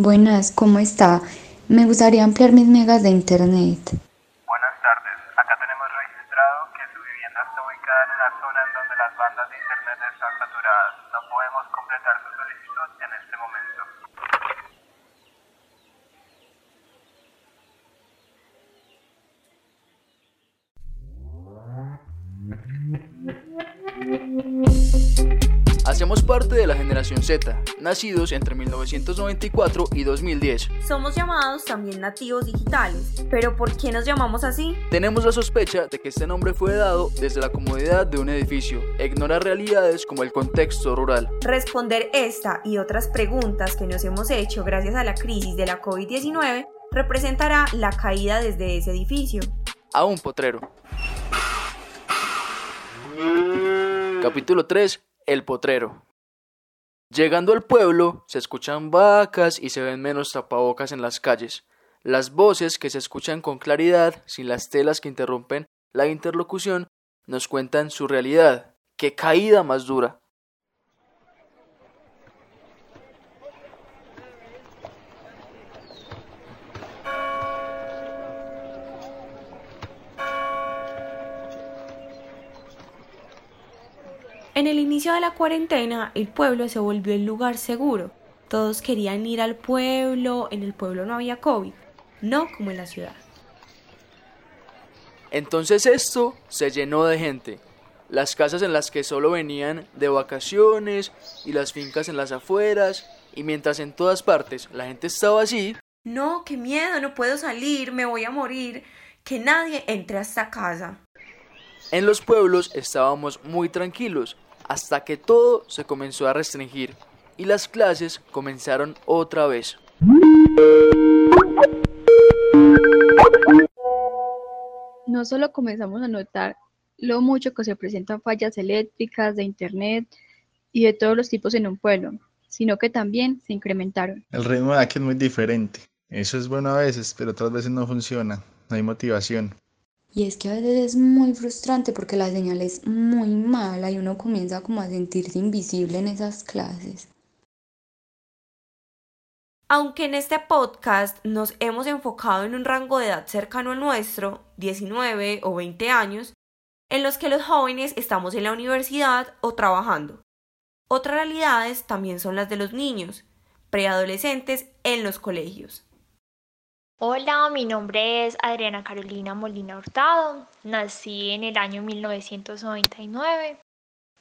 Buenas, ¿cómo está? Me gustaría ampliar mis megas de internet. Buenas tardes. Acá tenemos registrado que su vivienda está ubicada en una zona en donde las bandas de internet están saturadas. No podemos completar su solicitud Hacemos parte de la generación Z, nacidos entre 1994 y 2010. Somos llamados también nativos digitales, pero ¿por qué nos llamamos así? Tenemos la sospecha de que este nombre fue dado desde la comodidad de un edificio, ignorar realidades como el contexto rural. Responder esta y otras preguntas que nos hemos hecho gracias a la crisis de la COVID-19 representará la caída desde ese edificio. A un potrero. Capítulo 3 el potrero. Llegando al pueblo, se escuchan vacas y se ven menos tapabocas en las calles. Las voces que se escuchan con claridad, sin las telas que interrumpen la interlocución, nos cuentan su realidad. ¡Qué caída más dura! En el inicio de la cuarentena, el pueblo se volvió el lugar seguro. Todos querían ir al pueblo, en el pueblo no había COVID, no como en la ciudad. Entonces esto se llenó de gente. Las casas en las que solo venían de vacaciones y las fincas en las afueras, y mientras en todas partes la gente estaba así. No, qué miedo, no puedo salir, me voy a morir, que nadie entre a esta casa. En los pueblos estábamos muy tranquilos, hasta que todo se comenzó a restringir y las clases comenzaron otra vez. No solo comenzamos a notar lo mucho que se presentan fallas eléctricas, de internet y de todos los tipos en un pueblo, sino que también se incrementaron. El ritmo de aquí es muy diferente. Eso es bueno a veces, pero otras veces no funciona. No hay motivación. Y es que a veces es muy frustrante porque la señal es muy mala y uno comienza como a sentirse invisible en esas clases. Aunque en este podcast nos hemos enfocado en un rango de edad cercano al nuestro, 19 o 20 años, en los que los jóvenes estamos en la universidad o trabajando. Otras realidades también son las de los niños, preadolescentes en los colegios. Hola, mi nombre es Adriana Carolina Molina Hurtado. Nací en el año 1999.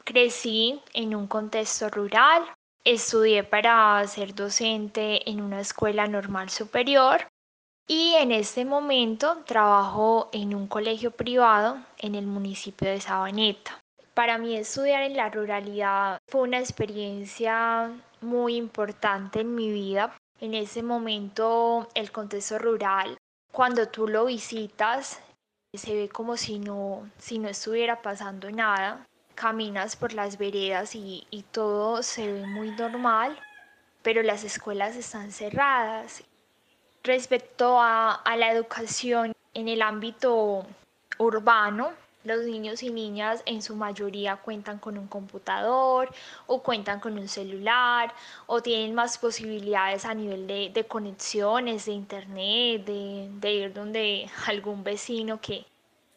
Crecí en un contexto rural. Estudié para ser docente en una escuela normal superior y en este momento trabajo en un colegio privado en el municipio de Sabaneta. Para mí estudiar en la ruralidad fue una experiencia muy importante en mi vida en ese momento el contexto rural, cuando tú lo visitas, se ve como si no, si no estuviera pasando nada. Caminas por las veredas y, todo se ve muy normal, pero las escuelas están cerradas. Respecto a la educación en el ámbito urbano, los niños y niñas en su mayoría cuentan con un computador o cuentan con un celular o tienen más posibilidades a nivel de, conexiones, de internet, de, ir donde algún vecino que,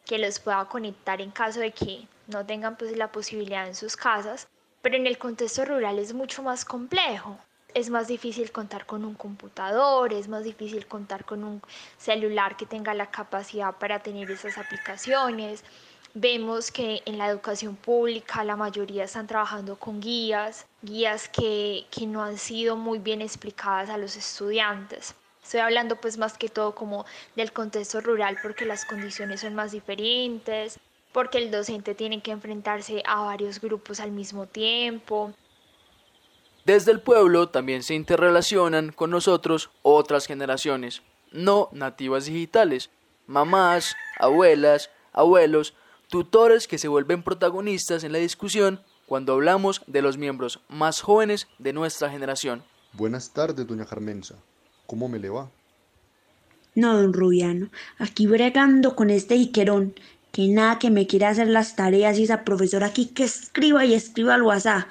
que los pueda conectar en caso de que no tengan pues la posibilidad en sus casas. Pero en el contexto rural es mucho más complejo es más difícil contar con un computador, es más difícil contar con un celular que tenga la capacidad para tener esas aplicaciones. Vemos que en la educación pública la mayoría están trabajando con guías, guías que, que no han sido muy bien explicadas a los estudiantes. Estoy hablando pues más que todo como del contexto rural porque las condiciones son más diferentes, porque el docente tiene que enfrentarse a varios grupos al mismo tiempo. Desde el pueblo también se interrelacionan con nosotros otras generaciones, no nativas digitales, mamás, abuelas, abuelos, tutores que se vuelven protagonistas en la discusión cuando hablamos de los miembros más jóvenes de nuestra generación. Buenas tardes, doña Carmenza. ¿Cómo me le va? No, don Rubiano, aquí bregando con este iquerón, que nada que me quiere hacer las tareas y esa profesora aquí que escriba y escriba al WhatsApp,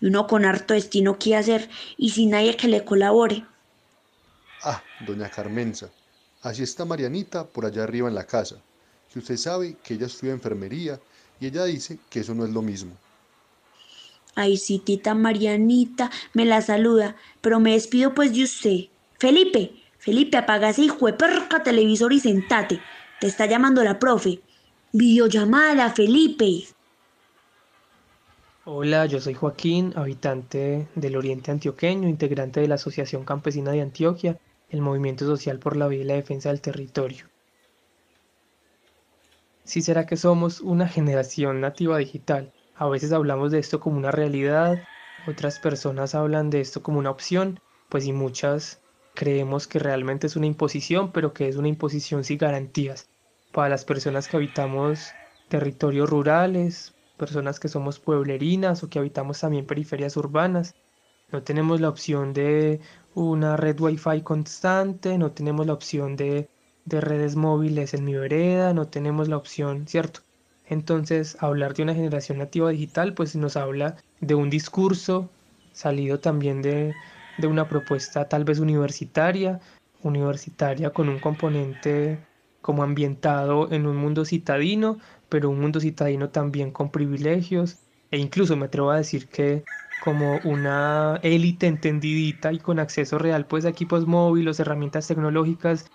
y uno con harto destino que hacer y sin nadie que le colabore. Ah, doña Carmenza, así está Marianita por allá arriba en la casa, que usted sabe que ella estudia enfermería y ella dice que eso no es lo mismo. Ay, sí, tita Marianita me la saluda, pero me despido pues de usted. Felipe, Felipe, apaga ese hijo de perca televisor y sentate. Te está llamando la profe. Videollamada, Felipe. Hola, yo soy Joaquín, habitante del Oriente Antioqueño, integrante de la Asociación Campesina de Antioquia, el Movimiento Social por la Vida y la Defensa del Territorio. ¿Sí será que somos una generación nativa digital? A veces hablamos de esto como una realidad, otras personas hablan de esto como una opción, pues y muchas creemos que realmente es una imposición, pero que es una imposición sin garantías. Para las personas que habitamos territorios rurales, personas que somos pueblerinas o que habitamos también periferias urbanas, no tenemos la opción de una red wifi constante, no tenemos la opción de, de redes móviles en mi vereda, no tenemos la opción, ¿cierto? Entonces, hablar de una generación nativa digital, pues nos habla de un discurso salido también de, de una propuesta tal vez universitaria, universitaria con un componente como ambientado en un mundo citadino, pero un mundo citadino también con privilegios, e incluso me atrevo a decir que como una élite entendidita y con acceso real pues a equipos móviles, herramientas tecnológicas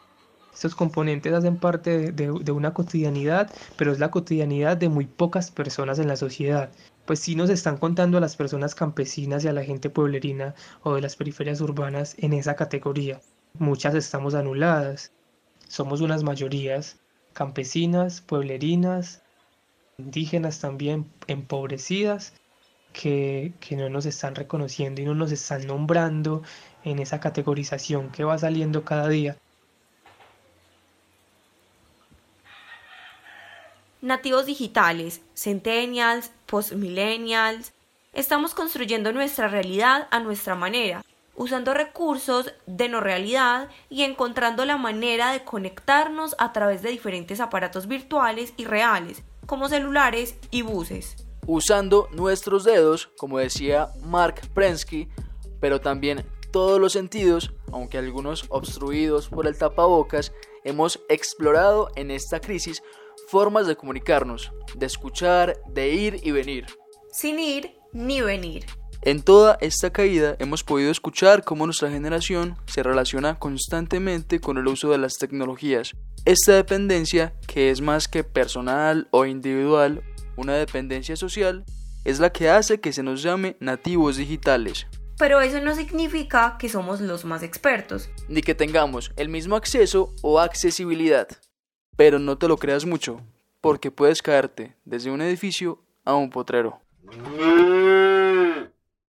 estos componentes hacen parte de, una cotidianidad, pero es la cotidianidad de muy pocas personas en la sociedad. Pues sí nos están contando a las personas campesinas y a la gente pueblerina o de las periferias urbanas en esa categoría. Muchas estamos anuladas. Somos unas mayorías campesinas, pueblerinas, indígenas también, empobrecidas, que no nos están reconociendo y no nos están nombrando en esa categorización que va saliendo cada día. Nativos digitales, centennials, postmillennials, estamos construyendo nuestra realidad a nuestra manera, usando recursos de no realidad y encontrando la manera de conectarnos a través de diferentes aparatos virtuales y reales, como celulares y buses. Usando nuestros dedos, como decía Mark Prensky, pero también todos los sentidos, aunque algunos obstruidos por el tapabocas, hemos explorado en esta crisis formas de comunicarnos, de escuchar, de ir y venir. Sin ir ni venir. En toda esta caída hemos podido escuchar cómo nuestra generación se relaciona constantemente con el uso de las tecnologías. Esta dependencia, que es más que personal o individual, una dependencia social, es la que hace que se nos llame nativos digitales. Pero eso no significa que somos los más expertos. Ni que tengamos el mismo acceso o accesibilidad. Pero no te lo creas mucho, porque puedes caerte desde un edificio a un potrero.